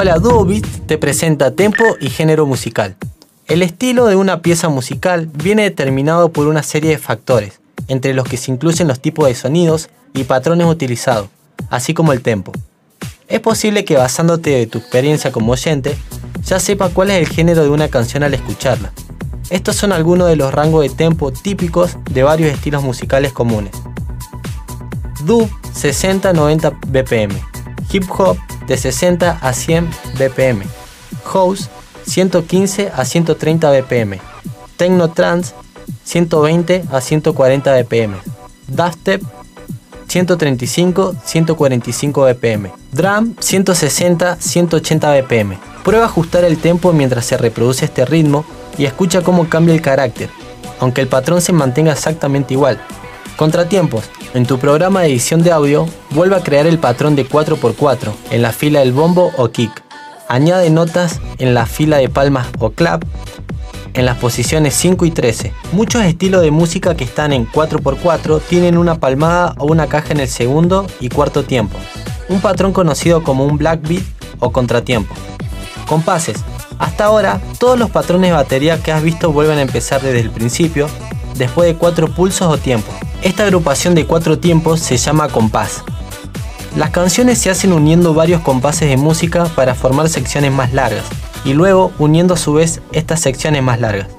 Hola, Duobit te presenta tempo y género musical. El estilo de una pieza musical viene determinado por una serie de factores, entre los que se incluyen los tipos de sonidos y patrones utilizados, así como el tempo. Es posible que basándote de tu experiencia como oyente, ya sepa cuál es el género de una canción al escucharla. Estos son algunos de los rangos de tempo típicos de varios estilos musicales comunes. Dub 60-90 BPM, Hip Hop de 60 a 100 BPM, House 115 a 130 BPM, Techno Trance 120 a 140 BPM, Dubstep 135 145 BPM, Drum 160 180 BPM. Prueba ajustar el tempo mientras se reproduce este ritmo y escucha cómo cambia el carácter, aunque el patrón se mantenga exactamente igual. Contratiempos. En tu programa de edición de audio, vuelve a crear el patrón de 4x4 en la fila del bombo o kick. Añade notas en la fila de palmas o clap en las posiciones 5 y 13. Muchos estilos de música que están en 4x4 tienen una palmada o una caja en el segundo y cuarto tiempo, un patrón conocido como un black beat o contratiempo. Compases. Hasta ahora, todos los patrones de batería que has visto vuelven a empezar desde el principio, después de cuatro pulsos o tiempos. Esta agrupación de cuatro tiempos se llama compás. Las canciones se hacen uniendo varios compases de música para formar secciones más largas y luego uniendo a su vez estas secciones más largas.